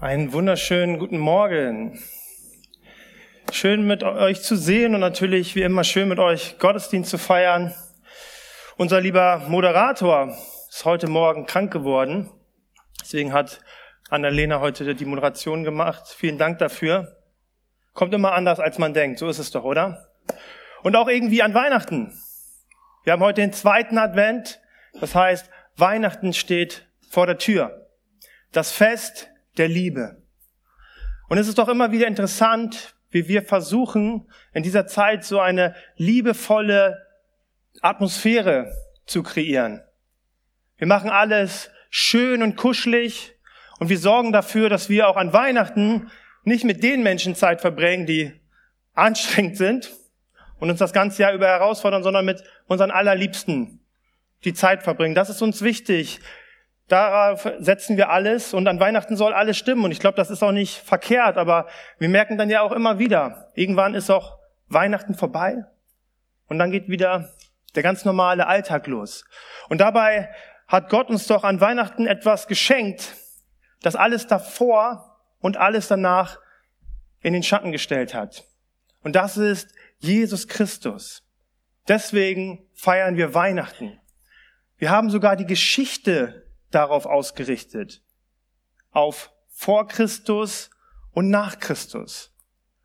Einen wunderschönen guten Morgen. Schön mit euch zu sehen und natürlich wie immer schön mit euch Gottesdienst zu feiern. Unser lieber Moderator ist heute Morgen krank geworden. Deswegen hat Annalena heute die Moderation gemacht. Vielen Dank dafür. Kommt immer anders, als man denkt. So ist es doch, oder? Und auch irgendwie an Weihnachten. Wir haben heute den zweiten Advent. Das heißt, Weihnachten steht vor der Tür. Das Fest der Liebe. Und es ist doch immer wieder interessant, wie wir versuchen, in dieser Zeit so eine liebevolle Atmosphäre zu kreieren. Wir machen alles schön und kuschelig und wir sorgen dafür, dass wir auch an Weihnachten nicht mit den Menschen Zeit verbringen, die anstrengend sind und uns das ganze Jahr über herausfordern, sondern mit unseren Allerliebsten die Zeit verbringen. Das ist uns wichtig. Darauf setzen wir alles und an Weihnachten soll alles stimmen. Und ich glaube, das ist auch nicht verkehrt, aber wir merken dann ja auch immer wieder, irgendwann ist auch Weihnachten vorbei und dann geht wieder der ganz normale Alltag los. Und dabei hat Gott uns doch an Weihnachten etwas geschenkt, das alles davor und alles danach in den Schatten gestellt hat. Und das ist Jesus Christus. Deswegen feiern wir Weihnachten. Wir haben sogar die Geschichte darauf ausgerichtet. Auf vor Christus und nach Christus.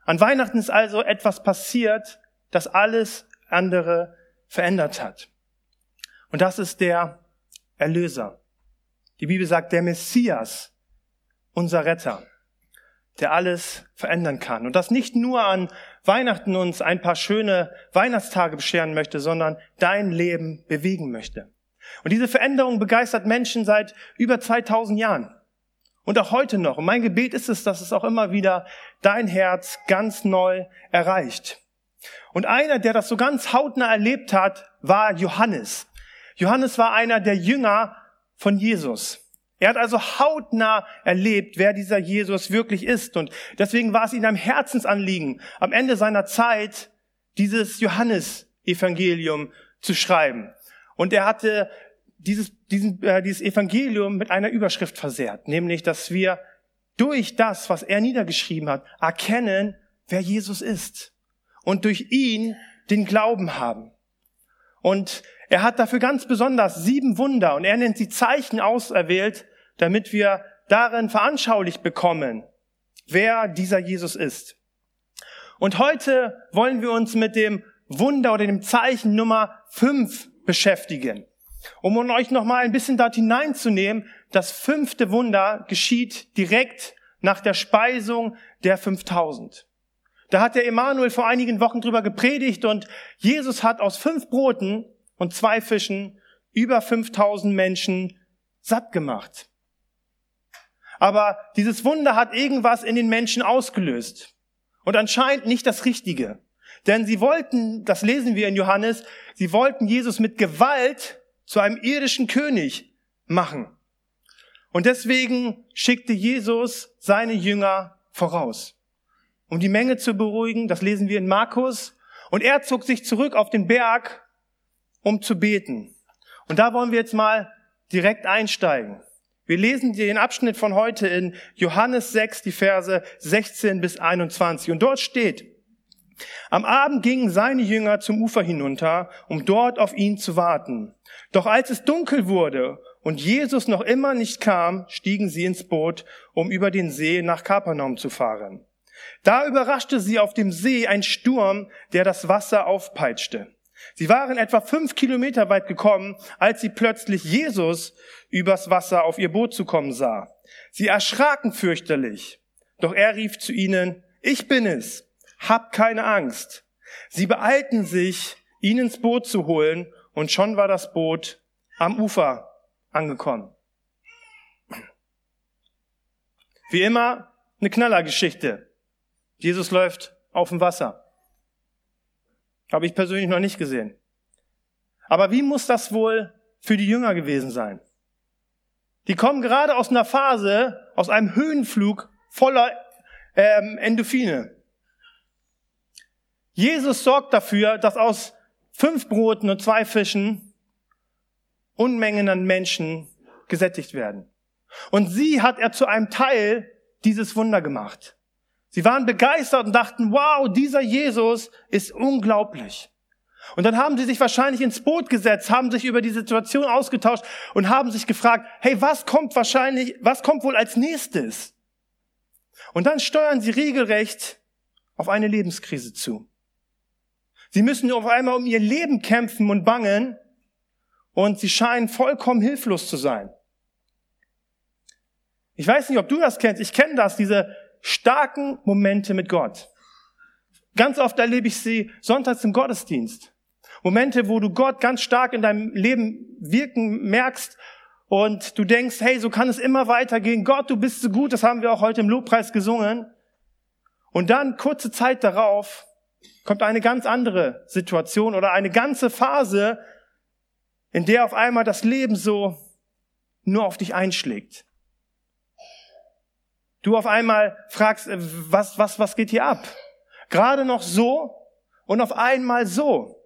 An Weihnachten ist also etwas passiert, das alles andere verändert hat. Und das ist der Erlöser. Die Bibel sagt, der Messias, unser Retter, der alles verändern kann. Und das nicht nur an Weihnachten uns ein paar schöne Weihnachtstage bescheren möchte, sondern dein Leben bewegen möchte. Und diese Veränderung begeistert Menschen seit über 2000 Jahren. Und auch heute noch. Und mein Gebet ist es, dass es auch immer wieder dein Herz ganz neu erreicht. Und einer, der das so ganz hautnah erlebt hat, war Johannes. Johannes war einer der Jünger von Jesus. Er hat also hautnah erlebt, wer dieser Jesus wirklich ist. Und deswegen war es ihm ein Herzensanliegen, am Ende seiner Zeit dieses Johannes-Evangelium zu schreiben. Und er hatte dieses, diesen, äh, dieses Evangelium mit einer Überschrift versehrt, nämlich, dass wir durch das, was er niedergeschrieben hat, erkennen, wer Jesus ist und durch ihn den Glauben haben. Und er hat dafür ganz besonders sieben Wunder und er nennt sie Zeichen auserwählt, damit wir darin veranschaulicht bekommen, wer dieser Jesus ist. Und heute wollen wir uns mit dem Wunder oder dem Zeichen Nummer fünf beschäftigen. Um euch noch mal ein bisschen dort hineinzunehmen, das fünfte Wunder geschieht direkt nach der Speisung der 5000. Da hat der Emanuel vor einigen Wochen drüber gepredigt und Jesus hat aus fünf Broten und zwei Fischen über 5000 Menschen satt gemacht. Aber dieses Wunder hat irgendwas in den Menschen ausgelöst. Und anscheinend nicht das Richtige. Denn sie wollten, das lesen wir in Johannes, sie wollten Jesus mit Gewalt zu einem irdischen König machen. Und deswegen schickte Jesus seine Jünger voraus, um die Menge zu beruhigen. Das lesen wir in Markus. Und er zog sich zurück auf den Berg, um zu beten. Und da wollen wir jetzt mal direkt einsteigen. Wir lesen den Abschnitt von heute in Johannes 6, die Verse 16 bis 21. Und dort steht, am Abend gingen seine Jünger zum Ufer hinunter, um dort auf ihn zu warten. Doch als es dunkel wurde und Jesus noch immer nicht kam, stiegen sie ins Boot, um über den See nach Kapernaum zu fahren. Da überraschte sie auf dem See ein Sturm, der das Wasser aufpeitschte. Sie waren etwa fünf Kilometer weit gekommen, als sie plötzlich Jesus übers Wasser auf ihr Boot zu kommen sah. Sie erschraken fürchterlich. Doch er rief zu ihnen, ich bin es, Habt keine Angst. Sie beeilten sich, ihn ins Boot zu holen, und schon war das Boot am Ufer angekommen. Wie immer eine Knallergeschichte. Jesus läuft auf dem Wasser. Habe ich persönlich noch nicht gesehen. Aber wie muss das wohl für die Jünger gewesen sein? Die kommen gerade aus einer Phase, aus einem Höhenflug voller ähm, Endorphine. Jesus sorgt dafür, dass aus fünf Broten und zwei Fischen Unmengen an Menschen gesättigt werden. Und sie hat er zu einem Teil dieses Wunder gemacht. Sie waren begeistert und dachten, wow, dieser Jesus ist unglaublich. Und dann haben sie sich wahrscheinlich ins Boot gesetzt, haben sich über die Situation ausgetauscht und haben sich gefragt, hey, was kommt wahrscheinlich, was kommt wohl als nächstes? Und dann steuern sie regelrecht auf eine Lebenskrise zu. Sie müssen auf einmal um ihr Leben kämpfen und bangen und sie scheinen vollkommen hilflos zu sein. Ich weiß nicht, ob du das kennst. Ich kenne das, diese starken Momente mit Gott. Ganz oft erlebe ich sie sonntags im Gottesdienst. Momente, wo du Gott ganz stark in deinem Leben wirken merkst und du denkst, hey, so kann es immer weitergehen. Gott, du bist so gut. Das haben wir auch heute im Lobpreis gesungen. Und dann kurze Zeit darauf kommt eine ganz andere Situation oder eine ganze Phase, in der auf einmal das Leben so nur auf dich einschlägt. Du auf einmal fragst, äh, was, was, was geht hier ab? Gerade noch so und auf einmal so.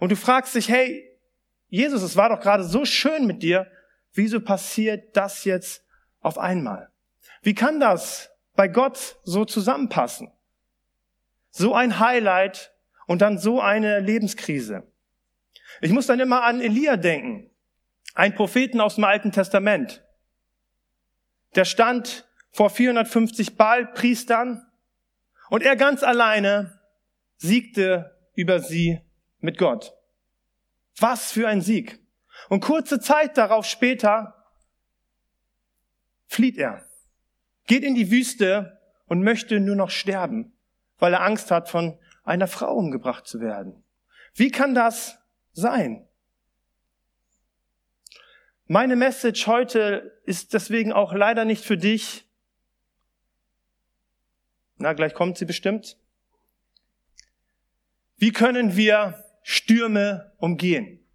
Und du fragst dich, hey, Jesus, es war doch gerade so schön mit dir. Wieso passiert das jetzt auf einmal? Wie kann das bei Gott so zusammenpassen? So ein Highlight und dann so eine Lebenskrise. Ich muss dann immer an Elia denken, ein Propheten aus dem Alten Testament. Der stand vor 450 Baalpriestern und er ganz alleine siegte über sie mit Gott. Was für ein Sieg. Und kurze Zeit darauf später flieht er, geht in die Wüste und möchte nur noch sterben, weil er Angst hat, von einer Frau umgebracht zu werden. Wie kann das sein? Meine Message heute ist deswegen auch leider nicht für dich. Na, gleich kommt sie bestimmt. Wie können wir Stürme umgehen.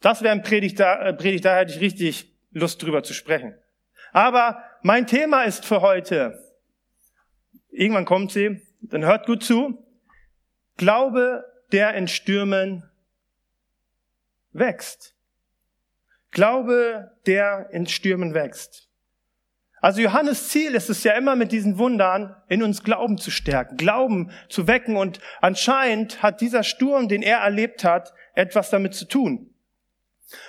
Das wäre ein Predigt, da, äh, Predigt, da hätte ich richtig Lust drüber zu sprechen. Aber mein Thema ist für heute, irgendwann kommt sie, dann hört gut zu, Glaube, der in Stürmen wächst. Glaube, der in Stürmen wächst. Also Johannes Ziel ist es ja immer mit diesen Wundern in uns Glauben zu stärken, Glauben zu wecken und anscheinend hat dieser Sturm, den er erlebt hat, etwas damit zu tun.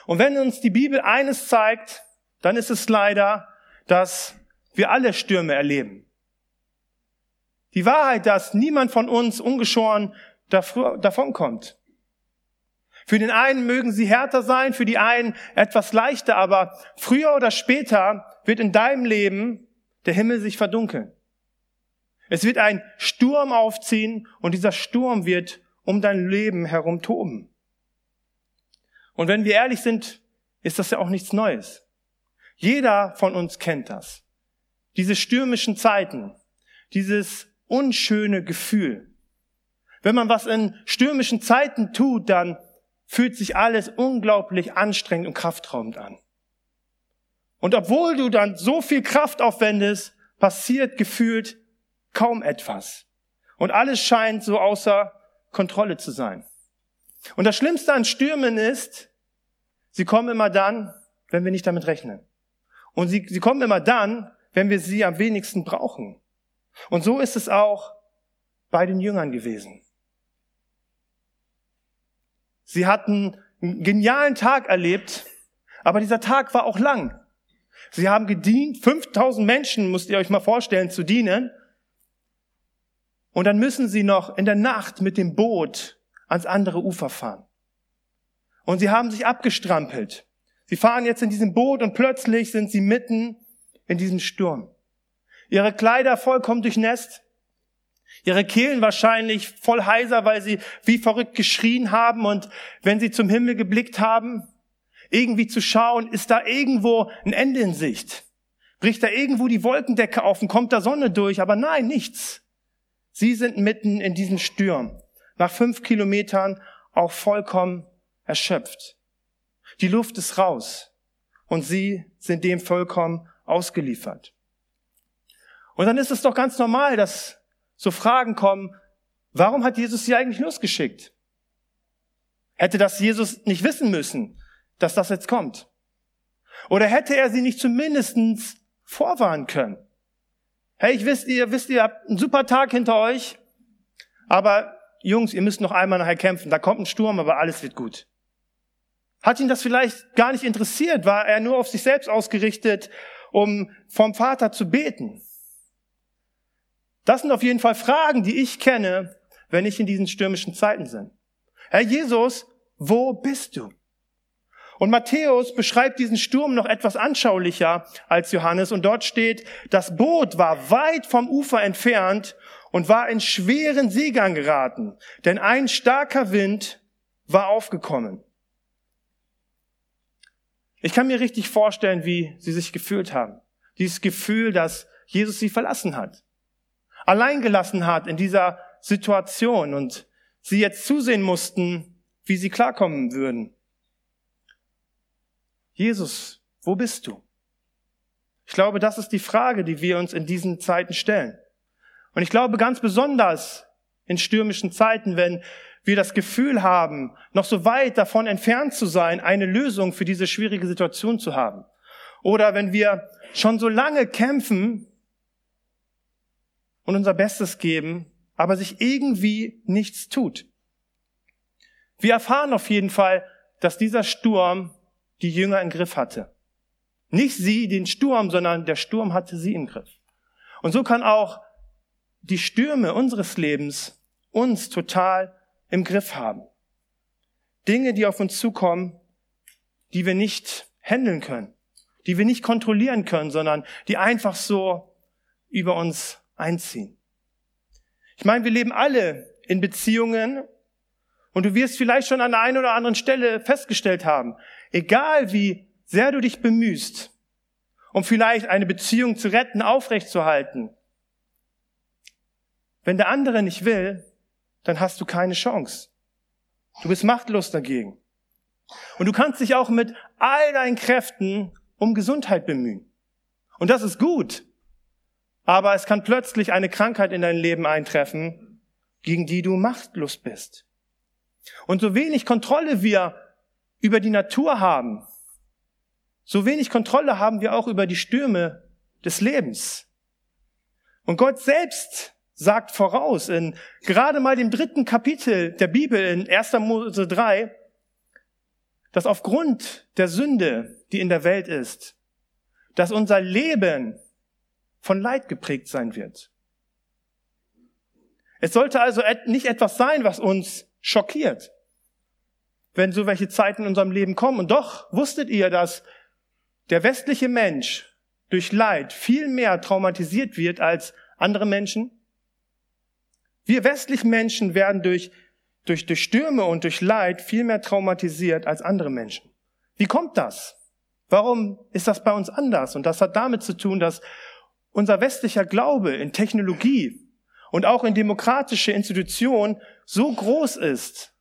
Und wenn uns die Bibel eines zeigt, dann ist es leider, dass wir alle Stürme erleben. Die Wahrheit, dass niemand von uns ungeschoren davonkommt. Für den einen mögen sie härter sein, für die einen etwas leichter, aber früher oder später wird in deinem Leben der Himmel sich verdunkeln. Es wird ein Sturm aufziehen und dieser Sturm wird um dein Leben herum toben. Und wenn wir ehrlich sind, ist das ja auch nichts Neues. Jeder von uns kennt das. Diese stürmischen Zeiten, dieses unschöne Gefühl. Wenn man was in stürmischen Zeiten tut, dann fühlt sich alles unglaublich anstrengend und kraftraubend an. Und obwohl du dann so viel Kraft aufwendest, passiert gefühlt kaum etwas. Und alles scheint so außer Kontrolle zu sein. Und das Schlimmste an Stürmen ist, sie kommen immer dann, wenn wir nicht damit rechnen. Und sie, sie kommen immer dann, wenn wir sie am wenigsten brauchen. Und so ist es auch bei den Jüngern gewesen. Sie hatten einen genialen Tag erlebt, aber dieser Tag war auch lang. Sie haben gedient, 5000 Menschen, müsst ihr euch mal vorstellen, zu dienen. Und dann müssen sie noch in der Nacht mit dem Boot ans andere Ufer fahren. Und sie haben sich abgestrampelt. Sie fahren jetzt in diesem Boot und plötzlich sind sie mitten in diesem Sturm. Ihre Kleider vollkommen durchnässt. Ihre Kehlen wahrscheinlich voll heiser, weil sie wie verrückt geschrien haben und wenn sie zum Himmel geblickt haben, irgendwie zu schauen, ist da irgendwo ein Ende in Sicht? Bricht da irgendwo die Wolkendecke auf und kommt da Sonne durch? Aber nein, nichts. Sie sind mitten in diesem Sturm. Nach fünf Kilometern auch vollkommen erschöpft. Die Luft ist raus und sie sind dem vollkommen ausgeliefert. Und dann ist es doch ganz normal, dass so Fragen kommen, warum hat Jesus sie eigentlich losgeschickt? Hätte das Jesus nicht wissen müssen, dass das jetzt kommt? Oder hätte er sie nicht zumindestens vorwarnen können? Hey, ich wisst ihr, wisst ihr, habt einen super Tag hinter euch, aber Jungs, ihr müsst noch einmal nachher kämpfen. Da kommt ein Sturm, aber alles wird gut. Hat ihn das vielleicht gar nicht interessiert? War er nur auf sich selbst ausgerichtet, um vom Vater zu beten? Das sind auf jeden Fall Fragen, die ich kenne, wenn ich in diesen stürmischen Zeiten bin. Herr Jesus, wo bist du? Und Matthäus beschreibt diesen Sturm noch etwas anschaulicher als Johannes und dort steht, das Boot war weit vom Ufer entfernt und war in schweren Seegang geraten, denn ein starker Wind war aufgekommen. Ich kann mir richtig vorstellen, wie sie sich gefühlt haben. Dieses Gefühl, dass Jesus sie verlassen hat, allein gelassen hat in dieser Situation und sie jetzt zusehen mussten, wie sie klarkommen würden. Jesus, wo bist du? Ich glaube, das ist die Frage, die wir uns in diesen Zeiten stellen. Und ich glaube ganz besonders in stürmischen Zeiten, wenn wir das Gefühl haben, noch so weit davon entfernt zu sein, eine Lösung für diese schwierige Situation zu haben. Oder wenn wir schon so lange kämpfen und unser Bestes geben, aber sich irgendwie nichts tut. Wir erfahren auf jeden Fall, dass dieser Sturm die Jünger im Griff hatte. Nicht sie den Sturm, sondern der Sturm hatte sie im Griff. Und so kann auch die Stürme unseres Lebens uns total im Griff haben. Dinge, die auf uns zukommen, die wir nicht handeln können, die wir nicht kontrollieren können, sondern die einfach so über uns einziehen. Ich meine, wir leben alle in Beziehungen und du wirst vielleicht schon an der einen oder anderen Stelle festgestellt haben, egal wie sehr du dich bemühst, um vielleicht eine Beziehung zu retten, aufrechtzuerhalten, wenn der andere nicht will, dann hast du keine Chance. Du bist machtlos dagegen. Und du kannst dich auch mit all deinen Kräften um Gesundheit bemühen. Und das ist gut. Aber es kann plötzlich eine Krankheit in dein Leben eintreffen, gegen die du machtlos bist. Und so wenig Kontrolle wir über die Natur haben, so wenig Kontrolle haben wir auch über die Stürme des Lebens. Und Gott selbst sagt voraus in gerade mal dem dritten Kapitel der Bibel in 1. Mose 3, dass aufgrund der Sünde, die in der Welt ist, dass unser Leben von Leid geprägt sein wird. Es sollte also nicht etwas sein, was uns schockiert, wenn so welche Zeiten in unserem Leben kommen. Und doch wusstet ihr, dass der westliche Mensch durch Leid viel mehr traumatisiert wird als andere Menschen? Wir westlichen Menschen werden durch, durch, durch Stürme und durch Leid viel mehr traumatisiert als andere Menschen. Wie kommt das? Warum ist das bei uns anders? Und das hat damit zu tun, dass unser westlicher Glaube in Technologie und auch in demokratische Institutionen so groß ist,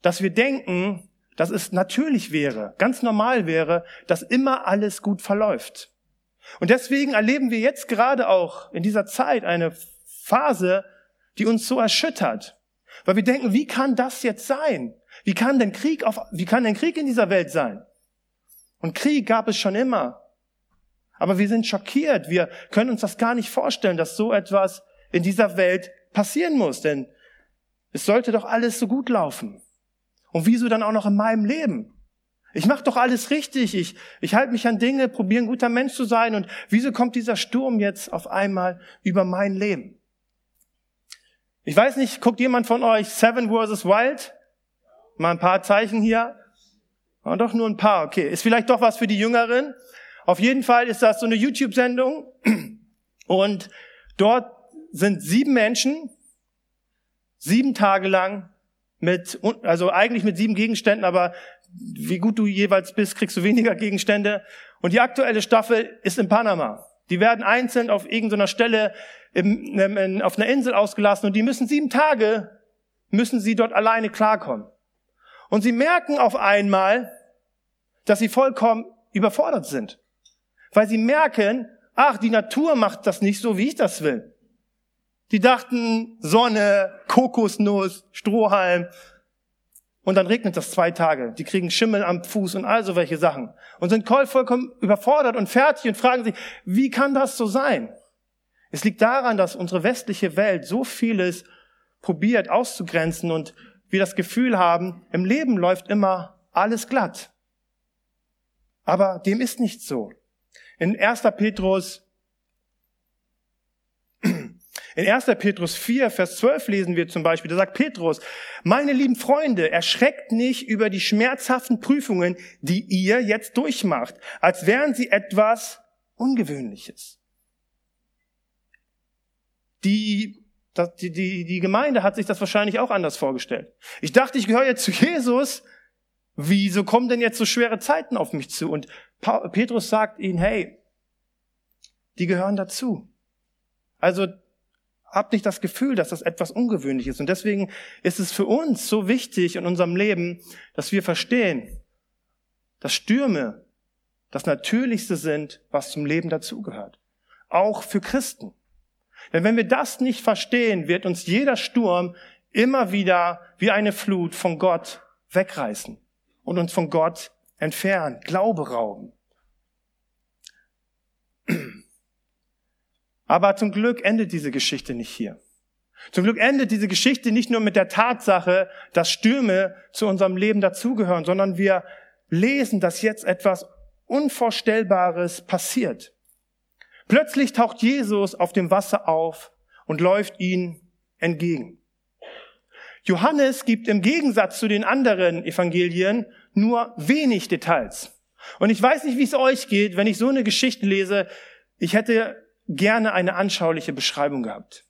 dass wir denken, dass es natürlich wäre, ganz normal wäre, dass immer alles gut verläuft. Und deswegen erleben wir jetzt gerade auch in dieser Zeit eine Phase, die uns so erschüttert. Weil wir denken, wie kann das jetzt sein? Wie kann denn Krieg auf, wie kann denn Krieg in dieser Welt sein? Und Krieg gab es schon immer. Aber wir sind schockiert. Wir können uns das gar nicht vorstellen, dass so etwas in dieser Welt passieren muss. Denn es sollte doch alles so gut laufen. Und wieso dann auch noch in meinem Leben? Ich mache doch alles richtig. Ich, ich halte mich an Dinge, probiere ein guter Mensch zu sein. Und wieso kommt dieser Sturm jetzt auf einmal über mein Leben? Ich weiß nicht, guckt jemand von euch Seven vs. Wild? Mal ein paar Zeichen hier. Ah, doch nur ein paar, okay. Ist vielleicht doch was für die Jüngeren. Auf jeden Fall ist das so eine YouTube-Sendung. Und dort sind sieben Menschen, sieben Tage lang mit, also eigentlich mit sieben Gegenständen, aber wie gut du jeweils bist, kriegst du weniger Gegenstände. Und die aktuelle Staffel ist in Panama. Die werden einzeln auf irgendeiner Stelle im, in, auf einer Insel ausgelassen und die müssen sieben Tage, müssen sie dort alleine klarkommen. Und sie merken auf einmal, dass sie vollkommen überfordert sind. Weil sie merken, ach, die Natur macht das nicht so, wie ich das will. Die dachten Sonne, Kokosnuss, Strohhalm. Und dann regnet das zwei Tage. Die kriegen Schimmel am Fuß und all so welche Sachen. Und sind vollkommen überfordert und fertig und fragen sich, wie kann das so sein? Es liegt daran, dass unsere westliche Welt so vieles probiert auszugrenzen und wir das Gefühl haben, im Leben läuft immer alles glatt. Aber dem ist nicht so. In 1. Petrus in 1. Petrus 4, Vers 12 lesen wir zum Beispiel, da sagt Petrus, meine lieben Freunde, erschreckt nicht über die schmerzhaften Prüfungen, die ihr jetzt durchmacht, als wären sie etwas Ungewöhnliches. Die, die, die, die Gemeinde hat sich das wahrscheinlich auch anders vorgestellt. Ich dachte, ich gehöre jetzt zu Jesus. Wieso kommen denn jetzt so schwere Zeiten auf mich zu? Und Petrus sagt ihnen, hey, die gehören dazu. Also habt nicht das Gefühl, dass das etwas ungewöhnlich ist. Und deswegen ist es für uns so wichtig in unserem Leben, dass wir verstehen, dass Stürme das Natürlichste sind, was zum Leben dazugehört. Auch für Christen. Denn wenn wir das nicht verstehen, wird uns jeder Sturm immer wieder wie eine Flut von Gott wegreißen und uns von Gott entfernen, Glaube rauben. Aber zum Glück endet diese Geschichte nicht hier. Zum Glück endet diese Geschichte nicht nur mit der Tatsache, dass Stürme zu unserem Leben dazugehören, sondern wir lesen, dass jetzt etwas Unvorstellbares passiert. Plötzlich taucht Jesus auf dem Wasser auf und läuft ihnen entgegen. Johannes gibt im Gegensatz zu den anderen Evangelien nur wenig Details. Und ich weiß nicht, wie es euch geht, wenn ich so eine Geschichte lese. Ich hätte gerne eine anschauliche Beschreibung gehabt.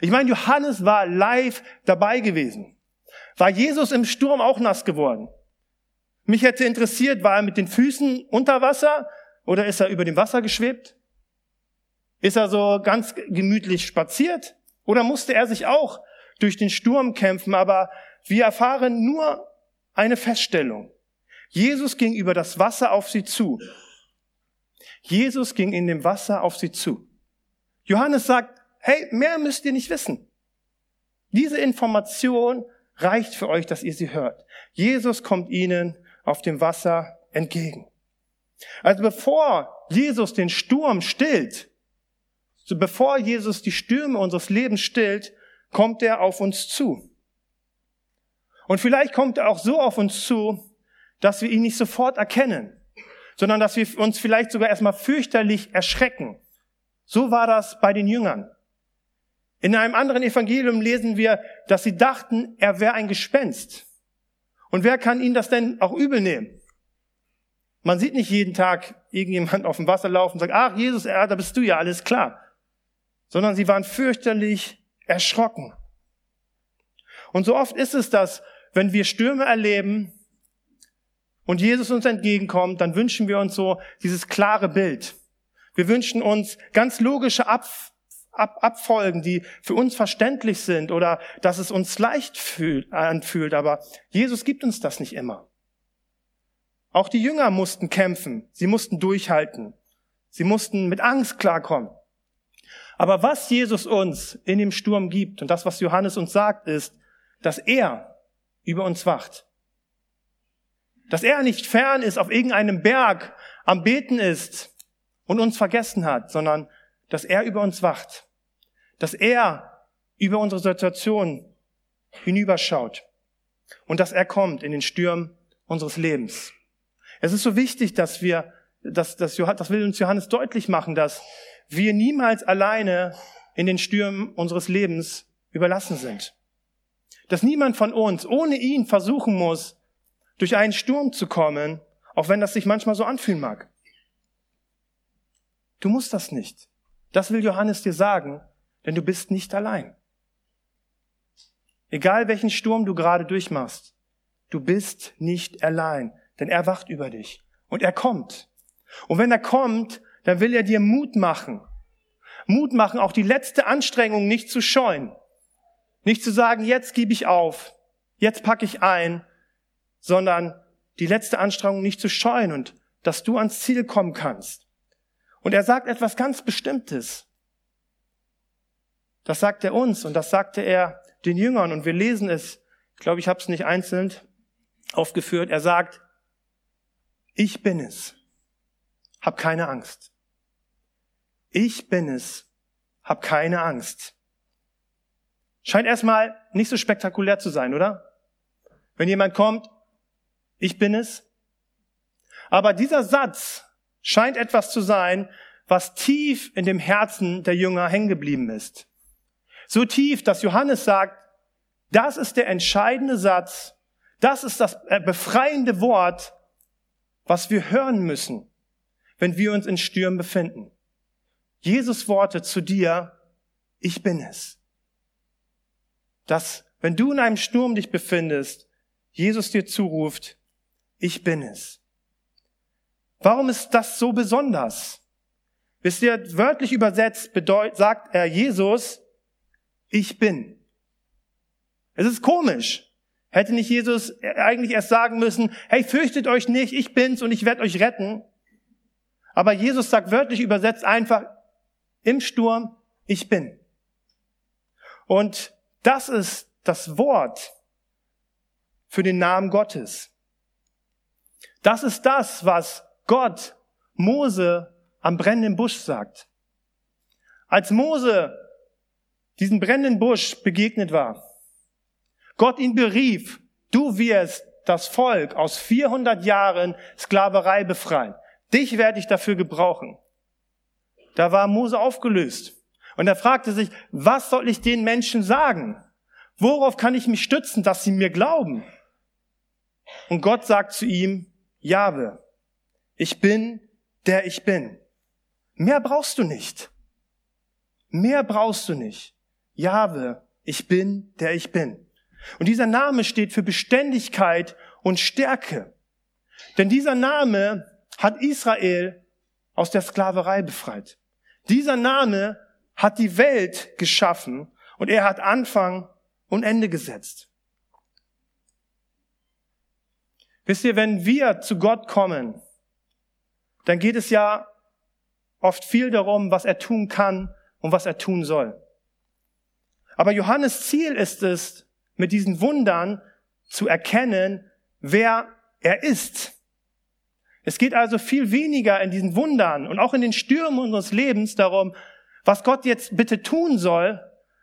Ich meine, Johannes war live dabei gewesen. War Jesus im Sturm auch nass geworden? Mich hätte interessiert, war er mit den Füßen unter Wasser oder ist er über dem Wasser geschwebt? Ist er so ganz gemütlich spaziert oder musste er sich auch durch den Sturm kämpfen? Aber wir erfahren nur eine Feststellung. Jesus ging über das Wasser auf sie zu. Jesus ging in dem Wasser auf sie zu. Johannes sagt, hey, mehr müsst ihr nicht wissen. Diese Information reicht für euch, dass ihr sie hört. Jesus kommt ihnen auf dem Wasser entgegen. Also bevor Jesus den Sturm stillt, bevor Jesus die Stürme unseres Lebens stillt, kommt er auf uns zu. Und vielleicht kommt er auch so auf uns zu, dass wir ihn nicht sofort erkennen, sondern dass wir uns vielleicht sogar erstmal fürchterlich erschrecken. So war das bei den Jüngern. In einem anderen Evangelium lesen wir, dass sie dachten, er wäre ein Gespenst. Und wer kann ihnen das denn auch übel nehmen? Man sieht nicht jeden Tag irgendjemand auf dem Wasser laufen und sagt, ach Jesus, da bist du ja, alles klar. Sondern sie waren fürchterlich erschrocken. Und so oft ist es das, wenn wir Stürme erleben und Jesus uns entgegenkommt, dann wünschen wir uns so dieses klare Bild. Wir wünschen uns ganz logische Ab, Ab, Abfolgen, die für uns verständlich sind oder dass es uns leicht fühlt, anfühlt. Aber Jesus gibt uns das nicht immer. Auch die Jünger mussten kämpfen. Sie mussten durchhalten. Sie mussten mit Angst klarkommen. Aber was Jesus uns in dem Sturm gibt und das, was Johannes uns sagt, ist, dass er über uns wacht. Dass er nicht fern ist, auf irgendeinem Berg am Beten ist und uns vergessen hat, sondern dass er über uns wacht, dass er über unsere Situation hinüberschaut und dass er kommt in den Stürmen unseres Lebens. Es ist so wichtig, dass wir, dass, dass, das will uns Johannes deutlich machen, dass wir niemals alleine in den Stürmen unseres Lebens überlassen sind. Dass niemand von uns ohne ihn versuchen muss, durch einen Sturm zu kommen, auch wenn das sich manchmal so anfühlen mag. Du musst das nicht. Das will Johannes dir sagen, denn du bist nicht allein. Egal welchen Sturm du gerade durchmachst, du bist nicht allein, denn er wacht über dich und er kommt. Und wenn er kommt, dann will er dir Mut machen. Mut machen, auch die letzte Anstrengung nicht zu scheuen. Nicht zu sagen, jetzt gebe ich auf, jetzt packe ich ein, sondern die letzte Anstrengung nicht zu scheuen und dass du ans Ziel kommen kannst. Und er sagt etwas ganz Bestimmtes. Das sagt er uns und das sagte er den Jüngern und wir lesen es. Ich glaube, ich habe es nicht einzeln aufgeführt. Er sagt, ich bin es. Hab keine Angst. Ich bin es. hab keine Angst. Scheint erstmal nicht so spektakulär zu sein, oder? Wenn jemand kommt, ich bin es. Aber dieser Satz scheint etwas zu sein, was tief in dem Herzen der Jünger hängen geblieben ist. So tief, dass Johannes sagt, das ist der entscheidende Satz, das ist das äh, befreiende Wort, was wir hören müssen, wenn wir uns in Stürmen befinden. Jesus Worte zu dir, ich bin es. Dass, wenn du in einem Sturm dich befindest, Jesus dir zuruft, ich bin es. Warum ist das so besonders? Wisst ihr, wörtlich übersetzt bedeutet, sagt er Jesus, ich bin. Es ist komisch. Hätte nicht Jesus eigentlich erst sagen müssen, hey, fürchtet euch nicht, ich bin's und ich werde euch retten. Aber Jesus sagt wörtlich übersetzt einfach, im Sturm, ich bin. Und das ist das Wort für den Namen Gottes. Das ist das, was Gott Mose am brennenden Busch sagt. Als Mose diesen brennenden Busch begegnet war, Gott ihn berief, du wirst das Volk aus 400 Jahren Sklaverei befreien. Dich werde ich dafür gebrauchen. Da war Mose aufgelöst. Und er fragte sich, was soll ich den Menschen sagen? Worauf kann ich mich stützen, dass sie mir glauben? Und Gott sagt zu ihm, Jahwe, ich bin, der ich bin. Mehr brauchst du nicht. Mehr brauchst du nicht. Jahwe, ich bin, der ich bin. Und dieser Name steht für Beständigkeit und Stärke. Denn dieser Name hat Israel aus der Sklaverei befreit. Dieser Name hat die Welt geschaffen und er hat Anfang und Ende gesetzt. Wisst ihr, wenn wir zu Gott kommen, dann geht es ja oft viel darum, was er tun kann und was er tun soll. Aber Johannes Ziel ist es, mit diesen Wundern zu erkennen, wer er ist. Es geht also viel weniger in diesen Wundern und auch in den Stürmen unseres Lebens darum, was Gott jetzt bitte tun soll,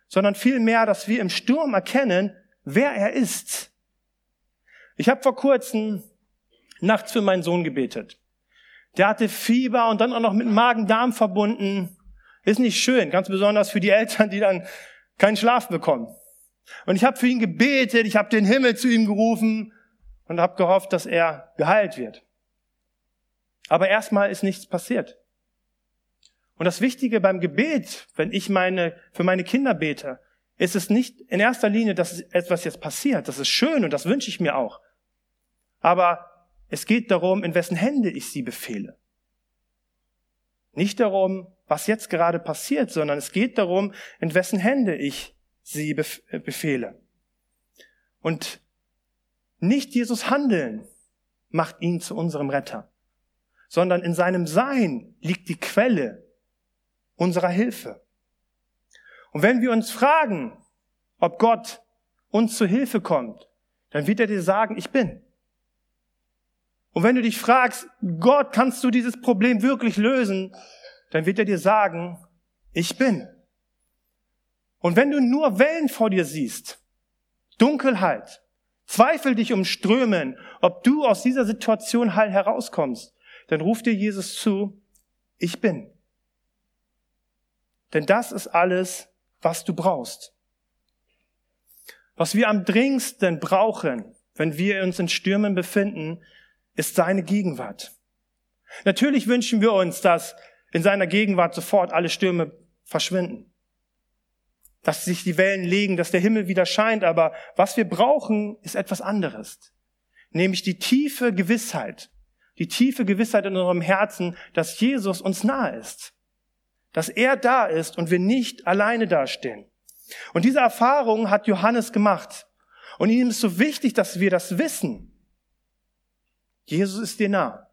sondern vielmehr, dass wir im Sturm erkennen, wer er ist. Ich habe vor kurzem nachts für meinen Sohn gebetet. Der hatte Fieber und dann auch noch mit Magen-Darm verbunden. Ist nicht schön, ganz besonders für die Eltern, die dann keinen Schlaf bekommen. Und ich habe für ihn gebetet, ich habe den Himmel zu ihm gerufen und habe gehofft, dass er geheilt wird. Aber erstmal ist nichts passiert. Und das Wichtige beim Gebet, wenn ich meine, für meine Kinder bete, ist es nicht in erster Linie, dass etwas jetzt passiert. Das ist schön und das wünsche ich mir auch. Aber es geht darum, in wessen Hände ich sie befehle. Nicht darum, was jetzt gerade passiert, sondern es geht darum, in wessen Hände ich sie befehle. Und nicht Jesus Handeln macht ihn zu unserem Retter sondern in seinem Sein liegt die Quelle unserer Hilfe. Und wenn wir uns fragen, ob Gott uns zu Hilfe kommt, dann wird er dir sagen, ich bin. Und wenn du dich fragst, Gott, kannst du dieses Problem wirklich lösen, dann wird er dir sagen, ich bin. Und wenn du nur Wellen vor dir siehst, Dunkelheit, Zweifel dich umströmen, ob du aus dieser Situation heil herauskommst, dann ruft dir Jesus zu, ich bin. Denn das ist alles, was du brauchst. Was wir am dringendsten brauchen, wenn wir uns in Stürmen befinden, ist seine Gegenwart. Natürlich wünschen wir uns, dass in seiner Gegenwart sofort alle Stürme verschwinden. Dass sich die Wellen legen, dass der Himmel wieder scheint, aber was wir brauchen, ist etwas anderes. Nämlich die tiefe Gewissheit, die tiefe Gewissheit in unserem Herzen, dass Jesus uns nahe ist. Dass er da ist und wir nicht alleine dastehen. Und diese Erfahrung hat Johannes gemacht. Und ihm ist so wichtig, dass wir das wissen. Jesus ist dir nah.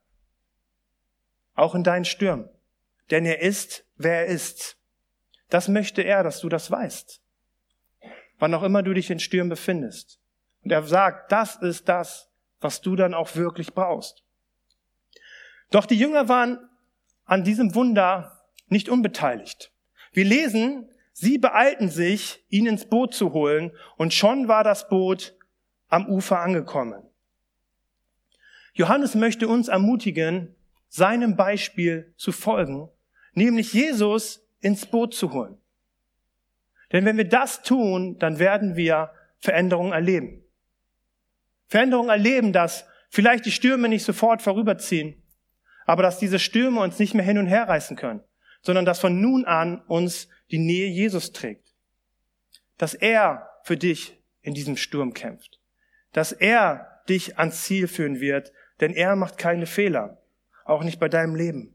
Auch in deinen Stürmen. Denn er ist, wer er ist. Das möchte er, dass du das weißt. Wann auch immer du dich in Stürmen befindest. Und er sagt, das ist das, was du dann auch wirklich brauchst. Doch die Jünger waren an diesem Wunder nicht unbeteiligt. Wir lesen, sie beeilten sich, ihn ins Boot zu holen, und schon war das Boot am Ufer angekommen. Johannes möchte uns ermutigen, seinem Beispiel zu folgen, nämlich Jesus ins Boot zu holen. Denn wenn wir das tun, dann werden wir Veränderungen erleben. Veränderungen erleben, dass vielleicht die Stürme nicht sofort vorüberziehen, aber dass diese Stürme uns nicht mehr hin und her reißen können, sondern dass von nun an uns die Nähe Jesus trägt. Dass er für dich in diesem Sturm kämpft. Dass er dich ans Ziel führen wird, denn er macht keine Fehler. Auch nicht bei deinem Leben.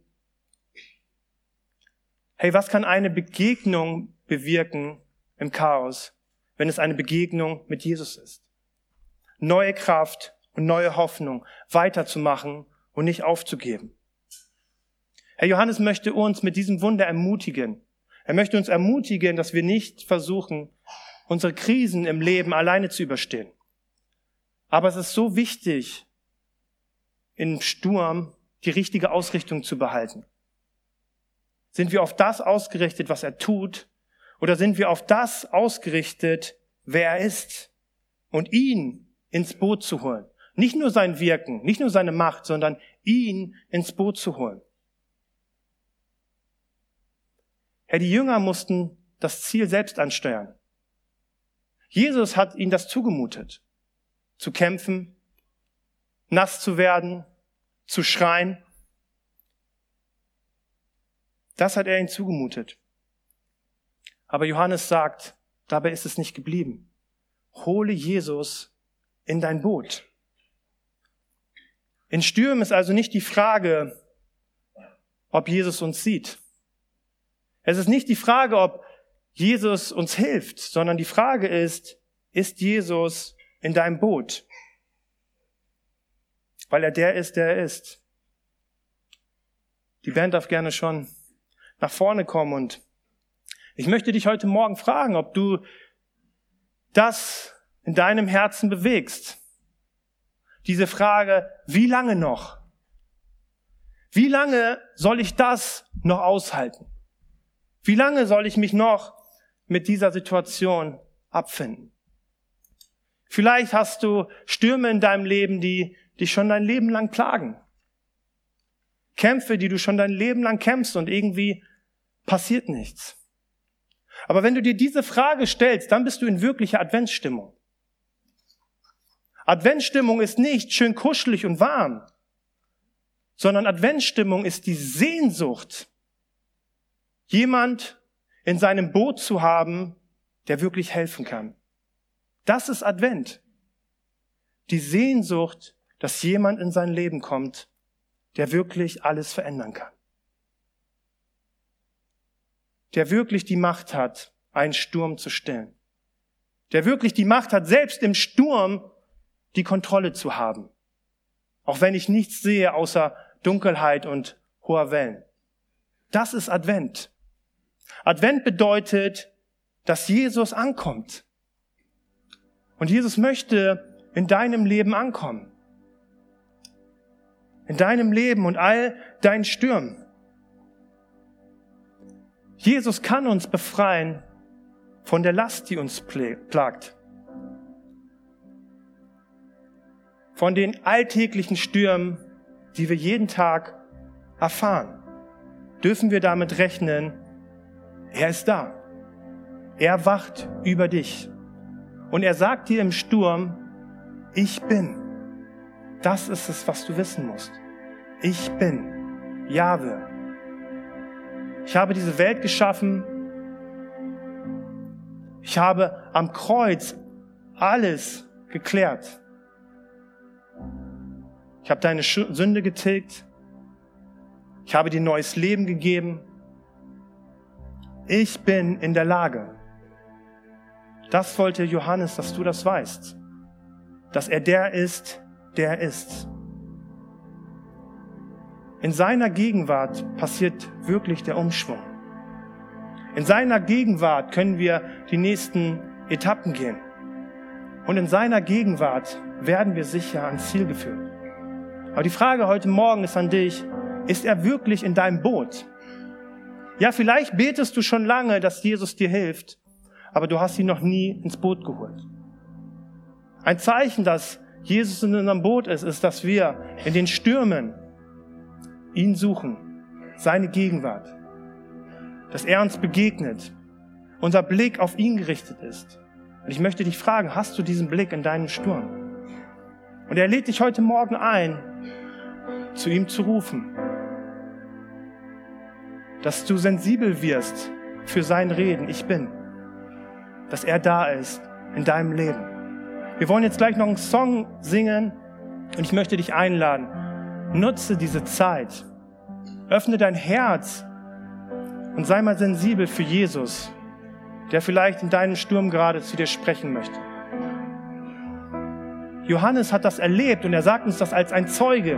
Hey, was kann eine Begegnung bewirken im Chaos, wenn es eine Begegnung mit Jesus ist? Neue Kraft und neue Hoffnung weiterzumachen und nicht aufzugeben. Herr Johannes möchte uns mit diesem Wunder ermutigen. Er möchte uns ermutigen, dass wir nicht versuchen, unsere Krisen im Leben alleine zu überstehen. Aber es ist so wichtig, im Sturm die richtige Ausrichtung zu behalten. Sind wir auf das ausgerichtet, was er tut, oder sind wir auf das ausgerichtet, wer er ist und ihn ins Boot zu holen? Nicht nur sein Wirken, nicht nur seine Macht, sondern ihn ins Boot zu holen. Herr, die Jünger mussten das Ziel selbst ansteuern. Jesus hat ihnen das zugemutet, zu kämpfen, nass zu werden, zu schreien. Das hat er ihnen zugemutet. Aber Johannes sagt, dabei ist es nicht geblieben. Hole Jesus in dein Boot. In Stürmen ist also nicht die Frage, ob Jesus uns sieht. Es ist nicht die Frage, ob Jesus uns hilft, sondern die Frage ist, ist Jesus in deinem Boot? Weil er der ist, der er ist. Die Band darf gerne schon nach vorne kommen und ich möchte dich heute Morgen fragen, ob du das in deinem Herzen bewegst. Diese Frage, wie lange noch? Wie lange soll ich das noch aushalten? Wie lange soll ich mich noch mit dieser Situation abfinden? Vielleicht hast du Stürme in deinem Leben, die dich schon dein Leben lang plagen. Kämpfe, die du schon dein Leben lang kämpfst und irgendwie passiert nichts. Aber wenn du dir diese Frage stellst, dann bist du in wirklicher Adventsstimmung. Adventsstimmung ist nicht schön kuschelig und warm, sondern Adventsstimmung ist die Sehnsucht, jemand in seinem Boot zu haben, der wirklich helfen kann. Das ist Advent. Die Sehnsucht, dass jemand in sein Leben kommt, der wirklich alles verändern kann. Der wirklich die Macht hat, einen Sturm zu stillen. Der wirklich die Macht hat, selbst im Sturm die Kontrolle zu haben. Auch wenn ich nichts sehe außer Dunkelheit und hoher Wellen. Das ist Advent. Advent bedeutet, dass Jesus ankommt. Und Jesus möchte in deinem Leben ankommen. In deinem Leben und all deinen Stürmen. Jesus kann uns befreien von der Last, die uns plagt. Von den alltäglichen Stürmen, die wir jeden Tag erfahren. Dürfen wir damit rechnen, er ist da. Er wacht über dich. Und er sagt dir im Sturm, ich bin. Das ist es, was du wissen musst. Ich bin. Jahwe. Ich habe diese Welt geschaffen. Ich habe am Kreuz alles geklärt. Ich habe deine Sünde getilgt. Ich habe dir neues Leben gegeben ich bin in der Lage. Das wollte Johannes, dass du das weißt, dass er der ist, der ist. In seiner Gegenwart passiert wirklich der Umschwung. In seiner Gegenwart können wir die nächsten Etappen gehen. Und in seiner Gegenwart werden wir sicher ans Ziel geführt. Aber die Frage heute Morgen ist an dich, ist er wirklich in deinem Boot? Ja, vielleicht betest du schon lange, dass Jesus dir hilft, aber du hast ihn noch nie ins Boot geholt. Ein Zeichen, dass Jesus in unserem Boot ist, ist, dass wir in den Stürmen ihn suchen, seine Gegenwart, dass er uns begegnet, unser Blick auf ihn gerichtet ist. Und ich möchte dich fragen, hast du diesen Blick in deinem Sturm? Und er lädt dich heute Morgen ein, zu ihm zu rufen, dass du sensibel wirst für sein Reden, ich bin, dass er da ist in deinem Leben. Wir wollen jetzt gleich noch einen Song singen und ich möchte dich einladen. Nutze diese Zeit. Öffne dein Herz und sei mal sensibel für Jesus, der vielleicht in deinem Sturm gerade zu dir sprechen möchte. Johannes hat das erlebt und er sagt uns das als ein Zeuge.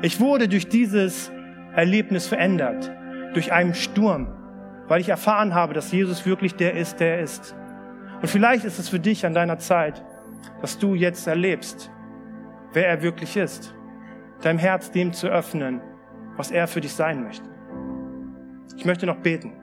Ich wurde durch dieses Erlebnis verändert, durch einen Sturm, weil ich erfahren habe, dass Jesus wirklich der ist, der er ist. Und vielleicht ist es für dich an deiner Zeit, dass du jetzt erlebst, wer er wirklich ist, deinem Herz dem zu öffnen, was er für dich sein möchte. Ich möchte noch beten.